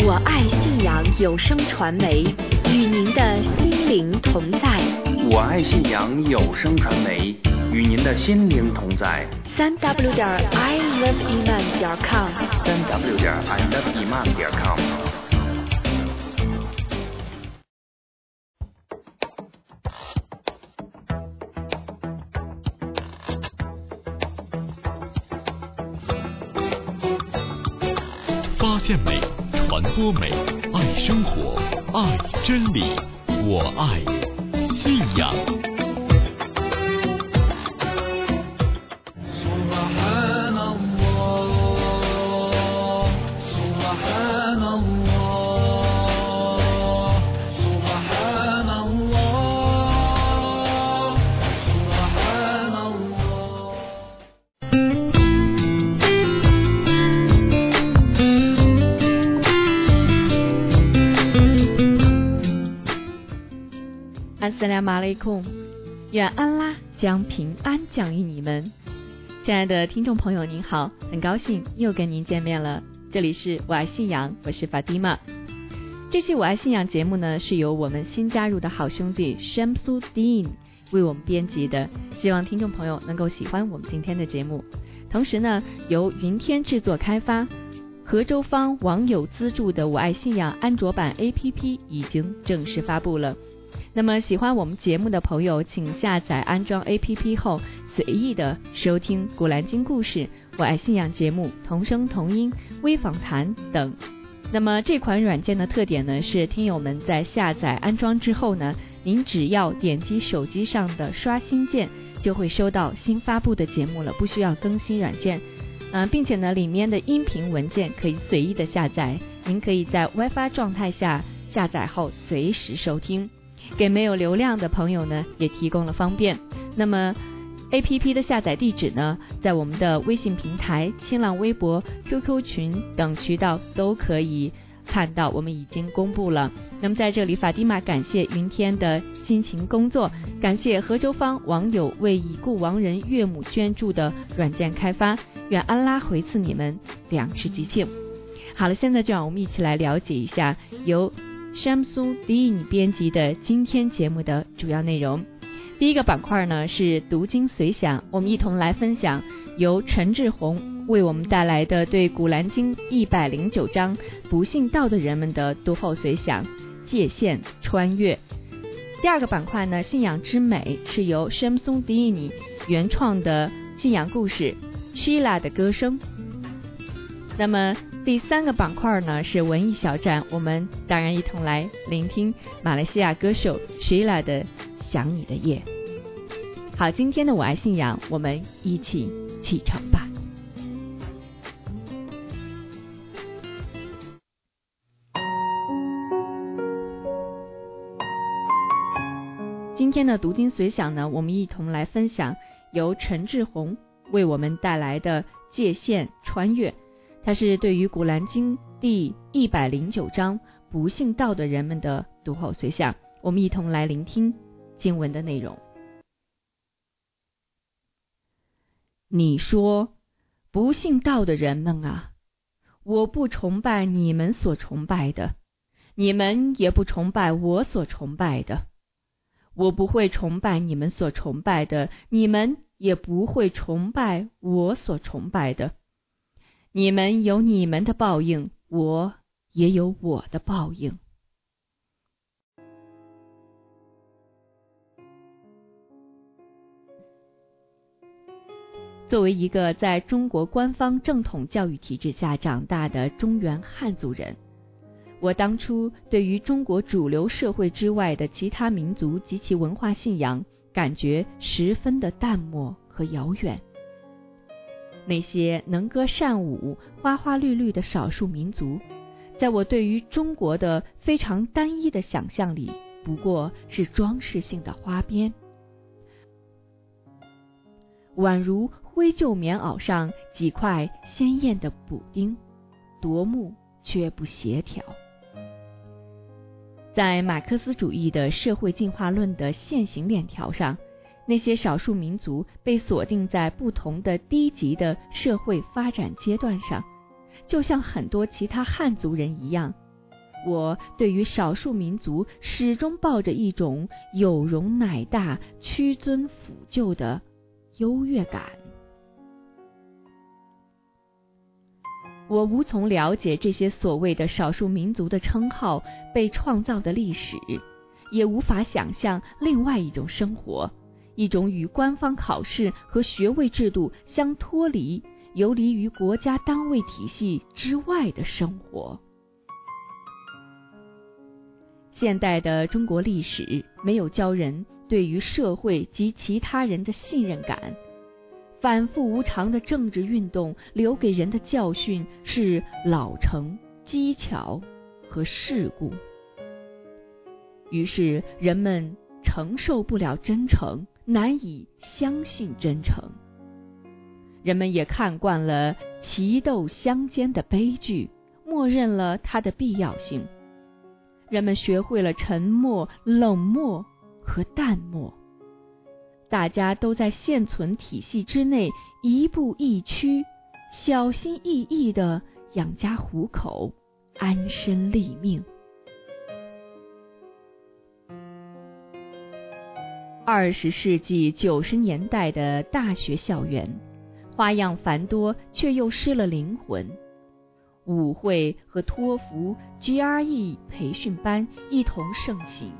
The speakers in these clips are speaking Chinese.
我爱信阳有声传媒，与您的心灵同在。我爱信阳有声传媒，与您的心灵同在。三 w 点 i love iman 点 com，三 w 点 i love iman 点 com。传播美，爱生活，爱真理，我爱信仰。拉马雷库，愿安拉将平安降于你们。亲爱的听众朋友，您好，很高兴又跟您见面了。这里是我爱信仰，我是法蒂玛。这期我爱信仰节目呢，是由我们新加入的好兄弟 Shamsu Dean 为我们编辑的，希望听众朋友能够喜欢我们今天的节目。同时呢，由云天制作开发，合州方网友资助的我爱信仰安卓版 APP 已经正式发布了。那么喜欢我们节目的朋友，请下载安装 APP 后，随意的收听《古兰经故事》《我爱信仰》节目、同声同音、微访谈等。那么这款软件的特点呢，是听友们在下载安装之后呢，您只要点击手机上的刷新键，就会收到新发布的节目了，不需要更新软件。嗯、并且呢，里面的音频文件可以随意的下载，您可以在 WiFi 状态下下载后随时收听。给没有流量的朋友呢，也提供了方便。那么，A P P 的下载地址呢，在我们的微信平台、新浪微博、Q Q 群等渠道都可以看到，我们已经公布了。那么在这里，法蒂玛感谢云天的辛勤工作，感谢合州方网友为已故亡人岳母捐助的软件开发，愿安拉回赐你们两世吉庆。好了，现在就让我们一起来了解一下由 Shamsu Dean 编辑的今天节目的主要内容。第一个板块呢是读经随想，我们一同来分享由陈志宏为我们带来的对《古兰经》一百零九章不信道的人们的读后随想，界限穿越。第二个板块呢，信仰之美是由 Shamsu Dean 原创的信仰故事 Sheila 的歌声。那么第三个板块呢是文艺小站，我们当然一同来聆听马来西亚歌手 Sheila 的《想你的夜》。好，今天的我爱信仰，我们一起启程吧。今天的读经随想呢，我们一同来分享由陈志宏为我们带来的《界限穿越》。它是对于《古兰经》第一百零九章不信道的人们的读后随想，我们一同来聆听经文的内容。你说，不信道的人们啊，我不崇拜你们所崇拜的，你们也不崇拜我所崇拜的。我不会崇拜你们所崇拜的，你们也不会崇拜我所崇拜的。你们有你们的报应，我也有我的报应。作为一个在中国官方正统教育体制下长大的中原汉族人，我当初对于中国主流社会之外的其他民族及其文化信仰，感觉十分的淡漠和遥远。那些能歌善舞、花花绿绿的少数民族，在我对于中国的非常单一的想象里，不过是装饰性的花边，宛如灰旧棉袄上几块鲜艳的补丁，夺目却不协调。在马克思主义的社会进化论的线形链条上，那些少数民族被锁定在不同的低级的社会发展阶段上，就像很多其他汉族人一样，我对于少数民族始终抱着一种有容乃大、屈尊俯就的优越感。我无从了解这些所谓的少数民族的称号被创造的历史，也无法想象另外一种生活，一种与官方考试和学位制度相脱离、游离于国家单位体系之外的生活。现代的中国历史没有教人对于社会及其他人的信任感。反复无常的政治运动留给人的教训是老成、机巧和世故。于是人们承受不了真诚，难以相信真诚。人们也看惯了棋斗相间的悲剧，默认了它的必要性。人们学会了沉默、冷漠和淡漠。大家都在现存体系之内一步一趋，小心翼翼地养家糊口，安身立命。二十世纪九十年代的大学校园，花样繁多，却又失了灵魂。舞会和托福、GRE 培训班一同盛行。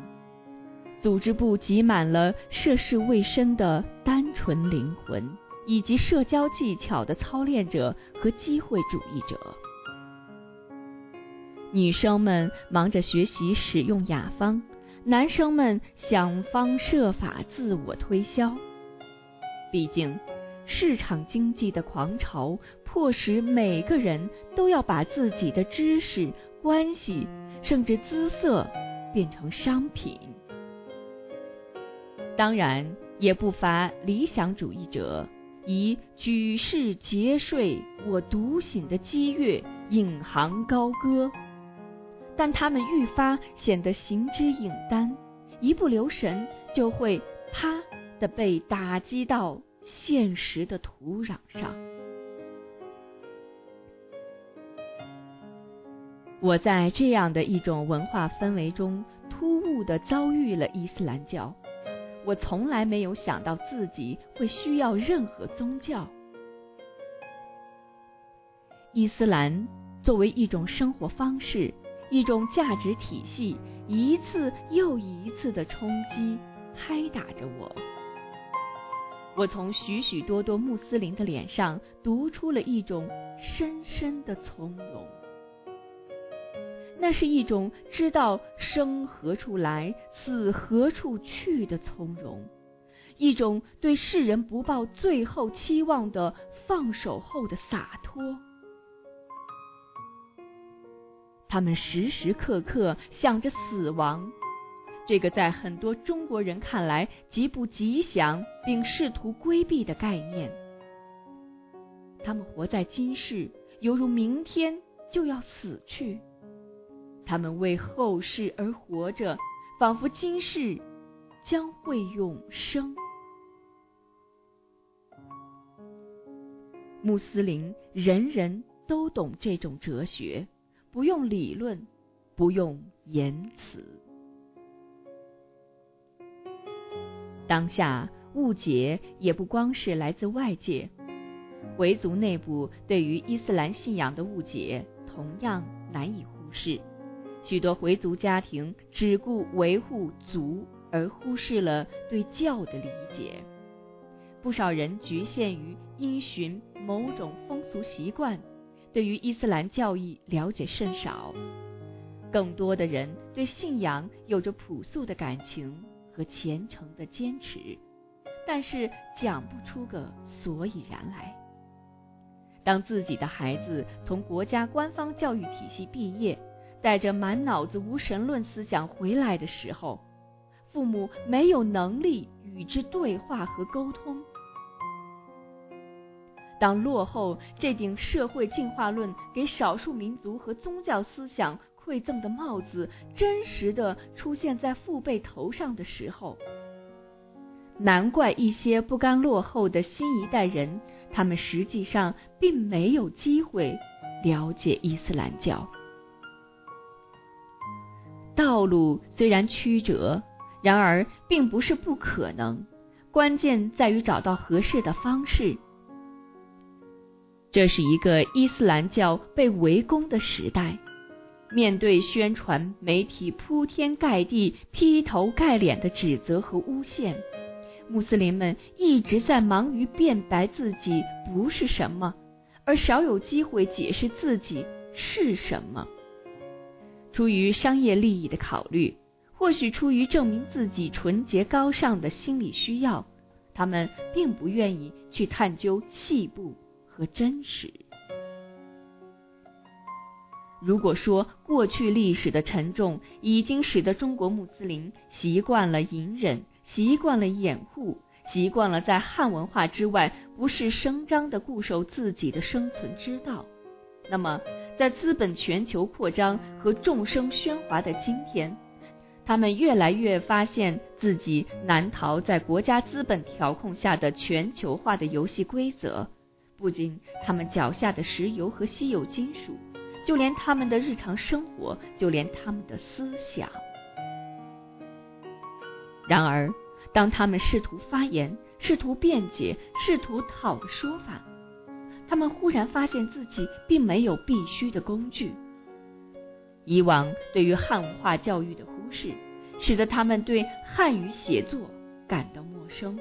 组织部挤满了涉世未深的单纯灵魂，以及社交技巧的操练者和机会主义者。女生们忙着学习使用雅芳，男生们想方设法自我推销。毕竟，市场经济的狂潮迫使每个人都要把自己的知识、关系，甚至姿色变成商品。当然，也不乏理想主义者，以举世皆睡我独醒的激越引吭高歌，但他们愈发显得行之影单，一不留神就会啪的被打击到现实的土壤上。我在这样的一种文化氛围中，突兀的遭遇了伊斯兰教。我从来没有想到自己会需要任何宗教。伊斯兰作为一种生活方式、一种价值体系，一次又一次的冲击、拍打着我。我从许许多多穆斯林的脸上读出了一种深深的从容。那是一种知道生何处来，死何处去的从容，一种对世人不抱最后期望的放手后的洒脱。他们时时刻刻想着死亡，这个在很多中国人看来极不吉祥，并试图规避的概念。他们活在今世，犹如明天就要死去。他们为后世而活着，仿佛今世将会永生。穆斯林人人都懂这种哲学，不用理论，不用言辞。当下误解也不光是来自外界，回族内部对于伊斯兰信仰的误解同样难以忽视。许多回族家庭只顾维护族，而忽视了对教的理解。不少人局限于依循某种风俗习惯，对于伊斯兰教义了解甚少。更多的人对信仰有着朴素的感情和虔诚的坚持，但是讲不出个所以然来。当自己的孩子从国家官方教育体系毕业，带着满脑子无神论思想回来的时候，父母没有能力与之对话和沟通。当落后这顶社会进化论给少数民族和宗教思想馈赠的帽子真实的出现在父辈头上的时候，难怪一些不甘落后的新一代人，他们实际上并没有机会了解伊斯兰教。道路虽然曲折，然而并不是不可能，关键在于找到合适的方式。这是一个伊斯兰教被围攻的时代，面对宣传媒体铺天盖地、劈头盖脸的指责和诬陷，穆斯林们一直在忙于辩白自己不是什么，而少有机会解释自己是什么。出于商业利益的考虑，或许出于证明自己纯洁高尚的心理需要，他们并不愿意去探究细部。和真实。如果说过去历史的沉重已经使得中国穆斯林习惯了隐忍，习惯了掩护，习惯了在汉文化之外不是声张的固守自己的生存之道，那么在资本全球扩张和众生喧哗的今天，他们越来越发现自己难逃在国家资本调控下的全球化的游戏规则。不仅他们脚下的石油和稀有金属，就连他们的日常生活，就连他们的思想。然而，当他们试图发言、试图辩解、试图讨个说法，他们忽然发现自己并没有必须的工具。以往对于汉文化教育的忽视，使得他们对汉语写作感到陌生。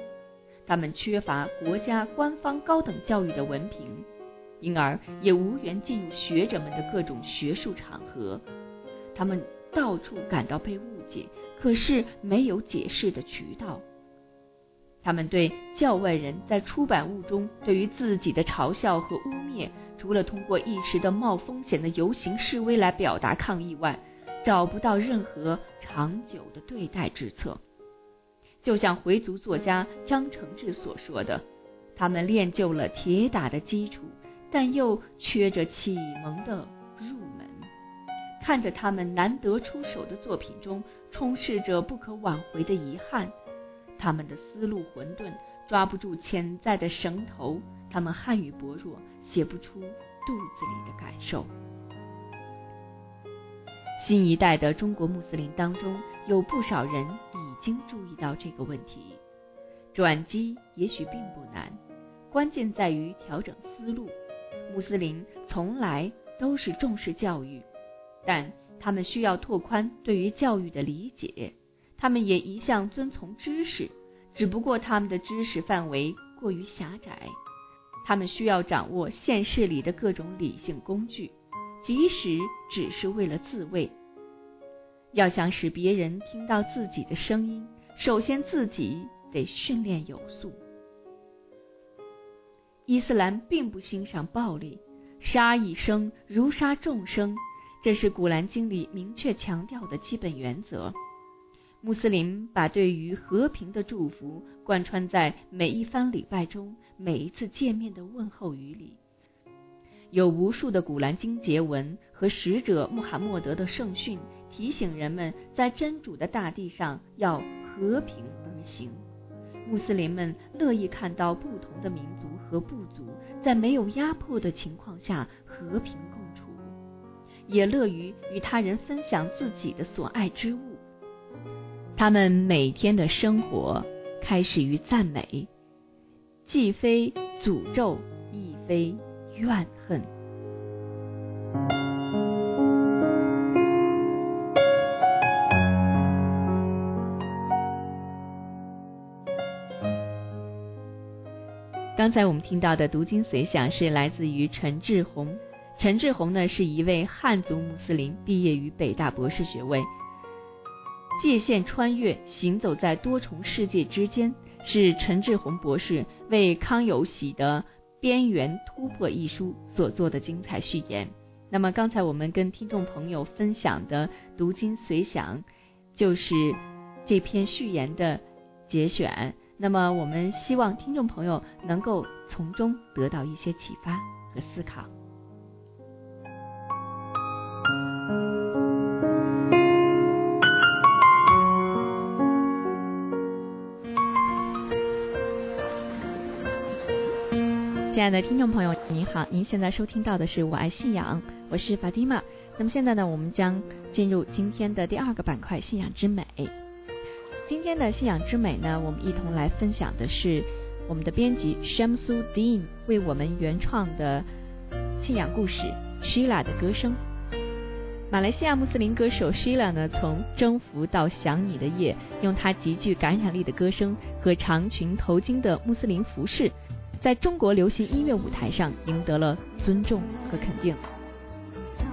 他们缺乏国家官方高等教育的文凭，因而也无缘进入学者们的各种学术场合。他们到处感到被误解，可是没有解释的渠道。他们对教外人在出版物中对于自己的嘲笑和污蔑，除了通过一时的冒风险的游行示威来表达抗议外，找不到任何长久的对待之策。就像回族作家张承志所说的，他们练就了铁打的基础，但又缺着启蒙的入门。看着他们难得出手的作品中充斥着不可挽回的遗憾，他们的思路混沌，抓不住潜在的绳头，他们汉语薄弱，写不出肚子里的感受。新一代的中国穆斯林当中，有不少人已经注意到这个问题。转机也许并不难，关键在于调整思路。穆斯林从来都是重视教育，但他们需要拓宽对于教育的理解。他们也一向遵从知识，只不过他们的知识范围过于狭窄。他们需要掌握现实里的各种理性工具。即使只是为了自卫，要想使别人听到自己的声音，首先自己得训练有素。伊斯兰并不欣赏暴力，杀一生如杀众生，这是古兰经里明确强调的基本原则。穆斯林把对于和平的祝福贯穿在每一番礼拜中，每一次见面的问候语里。有无数的古兰经节文和使者穆罕默德的圣训，提醒人们在真主的大地上要和平而行。穆斯林们乐意看到不同的民族和部族在没有压迫的情况下和平共处，也乐于与他人分享自己的所爱之物。他们每天的生活开始于赞美，既非诅咒，亦非。怨恨。刚才我们听到的读经随想是来自于陈志宏。陈志宏呢是一位汉族穆斯林，毕业于北大博士学位。界限穿越，行走在多重世界之间，是陈志宏博士为康有喜的。《边缘突破》一书所做的精彩序言。那么，刚才我们跟听众朋友分享的读经随想，就是这篇序言的节选。那么，我们希望听众朋友能够从中得到一些启发和思考。亲爱的听众朋友，您好！您现在收听到的是《我爱信仰》，我是法蒂玛。那么现在呢，我们将进入今天的第二个板块——信仰之美。今天的信仰之美呢，我们一同来分享的是我们的编辑 Shamsudin 为我们原创的信仰故事 Sheila 的歌声。马来西亚穆斯林歌手 Sheila 呢，从征服到想你的夜，用她极具感染力的歌声和长裙头巾的穆斯林服饰，在中国流行音乐舞台上赢得了尊重和肯定。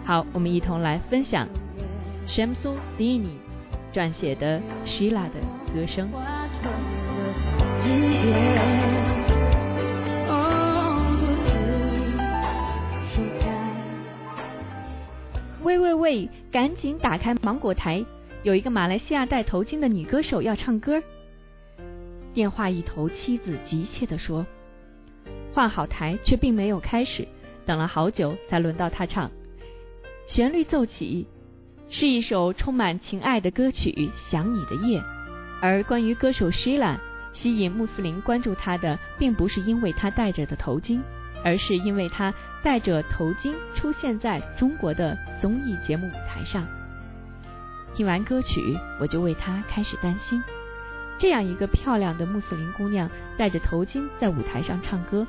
好，我们一同来分享 Shamsuddin 撰写的希腊的歌声。喂喂喂！赶紧打开芒果台，有一个马来西亚戴头巾的女歌手要唱歌。电话一头，妻子急切地说：“换好台，却并没有开始，等了好久才轮到她唱。旋律奏起，是一首充满情爱的歌曲《想你的夜》。而关于歌手 Sheila，吸引穆斯林关注她的，并不是因为她戴着的头巾。”而是因为她戴着头巾出现在中国的综艺节目舞台上。听完歌曲，我就为她开始担心：这样一个漂亮的穆斯林姑娘戴着头巾在舞台上唱歌，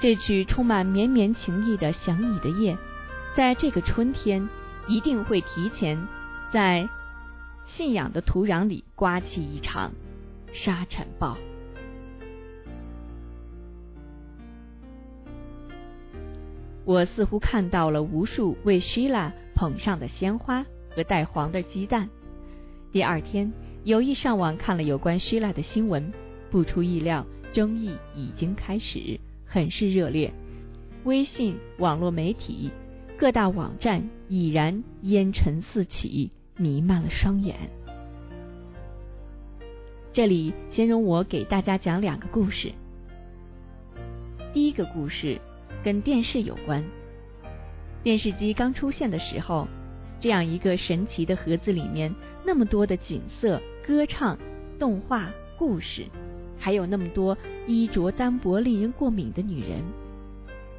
这曲充满绵绵情意的《想你的夜》，在这个春天一定会提前在信仰的土壤里刮起一场沙尘暴。我似乎看到了无数为希拉捧上的鲜花和带黄的鸡蛋。第二天，有意上网看了有关希拉的新闻，不出意料，争议已经开始，很是热烈。微信、网络媒体、各大网站已然烟尘四起，弥漫了双眼。这里先容我给大家讲两个故事。第一个故事。跟电视有关。电视机刚出现的时候，这样一个神奇的盒子里面，那么多的景色、歌唱、动画、故事，还有那么多衣着单薄、令人过敏的女人。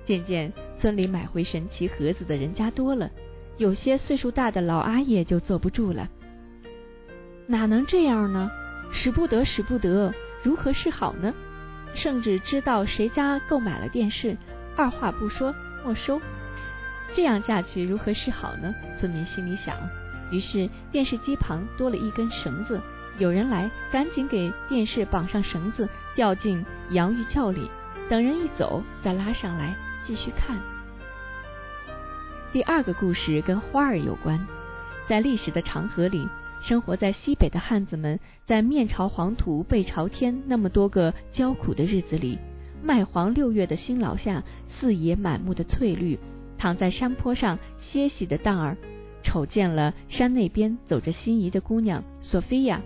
渐渐，村里买回神奇盒子的人家多了，有些岁数大的老阿爷就坐不住了。哪能这样呢？使不得，使不得！如何是好呢？甚至知道谁家购买了电视。二话不说没收，这样下去如何是好呢？村民心里想。于是电视机旁多了一根绳子，有人来，赶紧给电视绑上绳子，吊进洋芋窖里，等人一走再拉上来继续看。第二个故事跟花儿有关，在历史的长河里，生活在西北的汉子们，在面朝黄土背朝天那么多个焦苦的日子里。麦黄六月的辛劳下，四野满目的翠绿。躺在山坡上歇息的荡儿，瞅见了山那边走着心仪的姑娘索菲亚，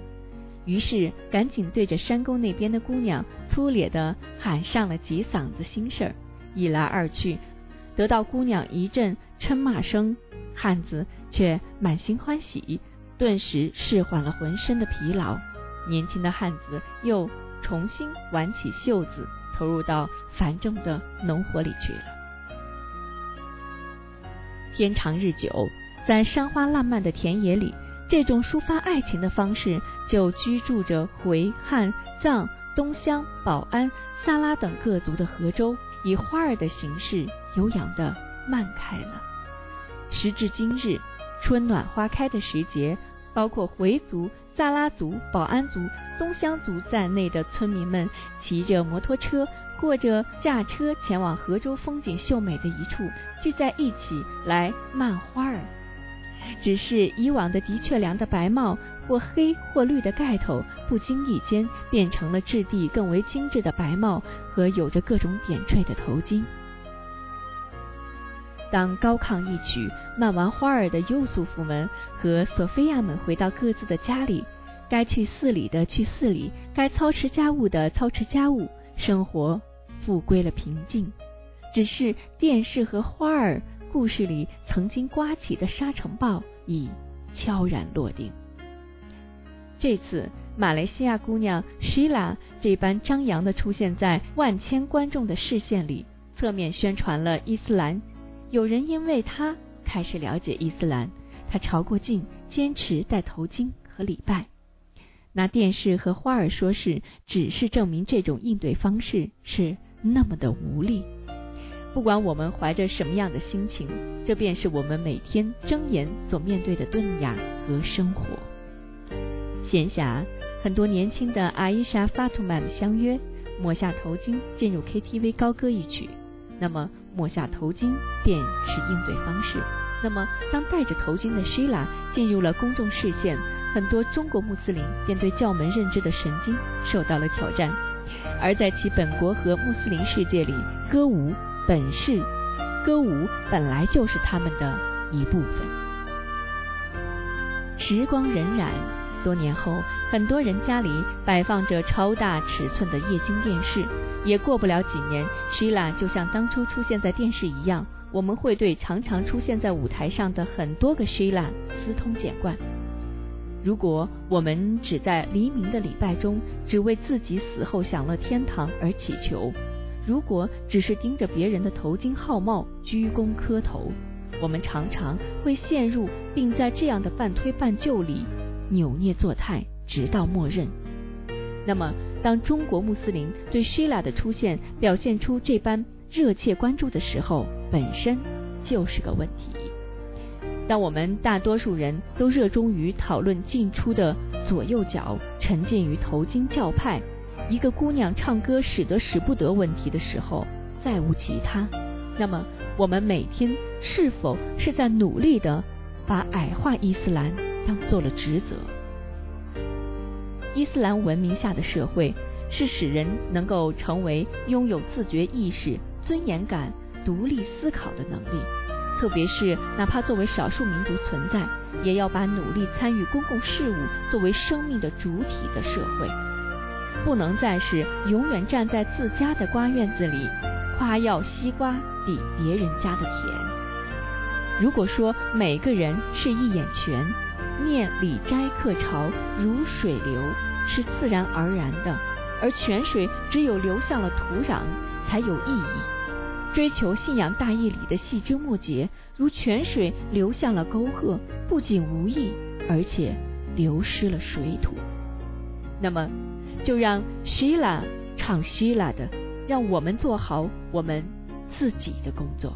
于是赶紧对着山沟那边的姑娘粗咧的喊上了几嗓子心事儿。一来二去，得到姑娘一阵嗔骂声，汉子却满心欢喜，顿时释缓了浑身的疲劳。年轻的汉子又重新挽起袖子。投入到繁重的农活里去了。天长日久，在山花烂漫的田野里，这种抒发爱情的方式就居住着回、汉、藏、东乡、保安、萨拉等各族的河州，以花儿的形式悠扬的漫开了。时至今日，春暖花开的时节，包括回族。萨拉族、保安族、东乡族在内的村民们骑着摩托车，或者驾车前往河州风景秀美的一处，聚在一起来漫花儿。只是以往的的确良的白帽或黑或绿的盖头，不经意间变成了质地更为精致的白帽和有着各种点缀的头巾。当高亢一曲漫完花儿的优素福们和索菲亚们回到各自的家里，该去寺里的去寺里，该操持家务的操持家务，生活复归了平静。只是电视和花儿故事里曾经刮起的沙尘暴已悄然落定。这次马来西亚姑娘 Shila 这般张扬的出现在万千观众的视线里，侧面宣传了伊斯兰。有人因为她开始了解伊斯兰，她朝过镜，坚持戴头巾和礼拜。拿电视和花儿说事，只是证明这种应对方式是那么的无力。不管我们怀着什么样的心情，这便是我们每天睁眼所面对的顿雅和生活。闲暇，很多年轻的阿伊莎·法图曼相约抹下头巾进入 KTV 高歌一曲。那么抹下头巾便是应对方式。那么当戴着头巾的 Sheila 进入了公众视线，很多中国穆斯林便对教门认知的神经受到了挑战。而在其本国和穆斯林世界里，歌舞本是歌舞本来就是他们的一部分。时光荏苒，多年后，很多人家里摆放着超大尺寸的液晶电视。也过不了几年，Sheila 就像当初出现在电视一样，我们会对常常出现在舞台上的很多个 Sheila 司通见惯。如果我们只在黎明的礼拜中，只为自己死后享乐天堂而祈求；如果只是盯着别人的头巾号帽鞠躬磕头，我们常常会陷入并在这样的半推半就里扭捏作态，直到默认。那么。当中国穆斯林对 Shila 的出现表现出这般热切关注的时候，本身就是个问题。当我们大多数人都热衷于讨论进出的左右脚，沉浸于头巾教派、一个姑娘唱歌使得使不得问题的时候，再无其他，那么我们每天是否是在努力的把矮化伊斯兰当做了职责？伊斯兰文明下的社会，是使人能够成为拥有自觉意识、尊严感、独立思考的能力。特别是哪怕作为少数民族存在，也要把努力参与公共事务作为生命的主体的社会，不能再是永远站在自家的瓜院子里夸耀西瓜比别人家的甜。如果说每个人是一眼泉。念礼斋客潮如水流是自然而然的，而泉水只有流向了土壤才有意义。追求信仰大义里的细枝末节，如泉水流向了沟壑，不仅无益，而且流失了水土。那么，就让希拉唱希拉的，让我们做好我们自己的工作。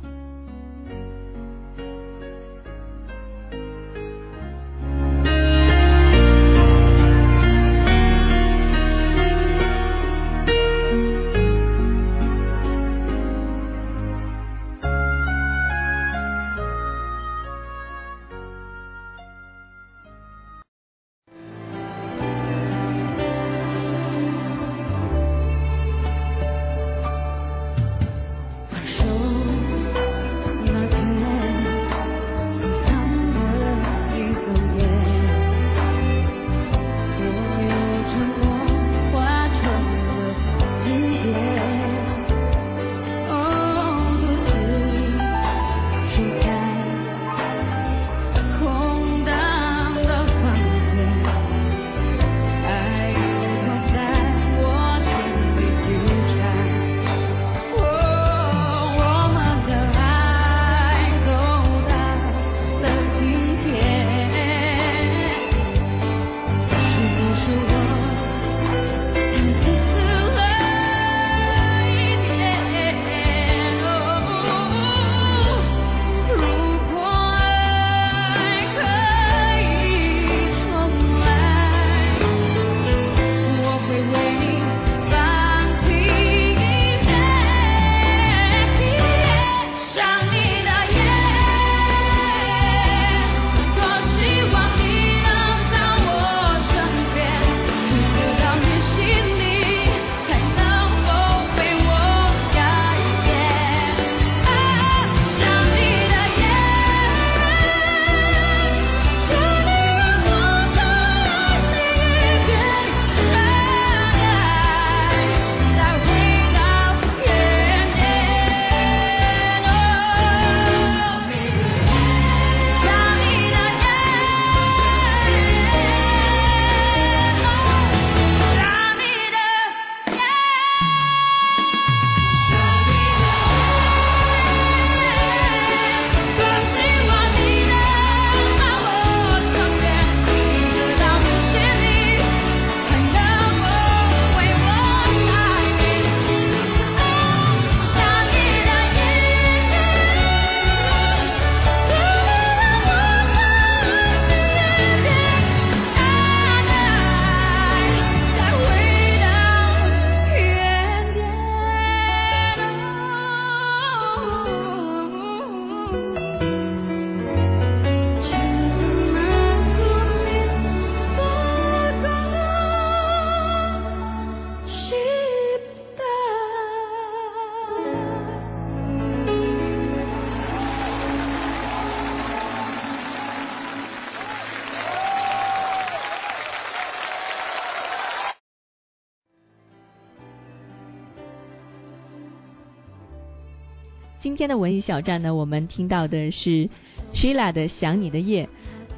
今天的文艺小站呢，我们听到的是 Sheila 的《想你的夜》。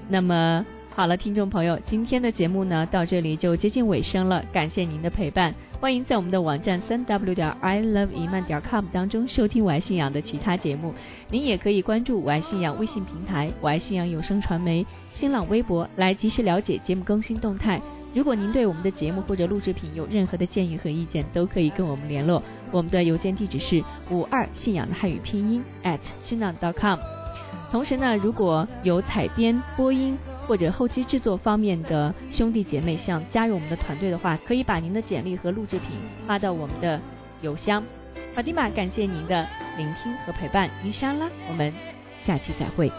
那么好了，听众朋友，今天的节目呢到这里就接近尾声了，感谢您的陪伴。欢迎在我们的网站三 w 点 i love 一曼点 com 当中收听我爱信仰的其他节目。您也可以关注我爱信仰微信平台、我爱信仰有声传媒、新浪微博来及时了解节目更新动态。如果您对我们的节目或者录制品有任何的建议和意见，都可以跟我们联络。我们的邮件地址是五二信仰的汉语拼音 at 新浪 dot .com。同时呢，如果有采编、播音或者后期制作方面的兄弟姐妹想加入我们的团队的话，可以把您的简历和录制品发到我们的邮箱。法蒂玛，感谢您的聆听和陪伴，伊莎拉，我们下期再会。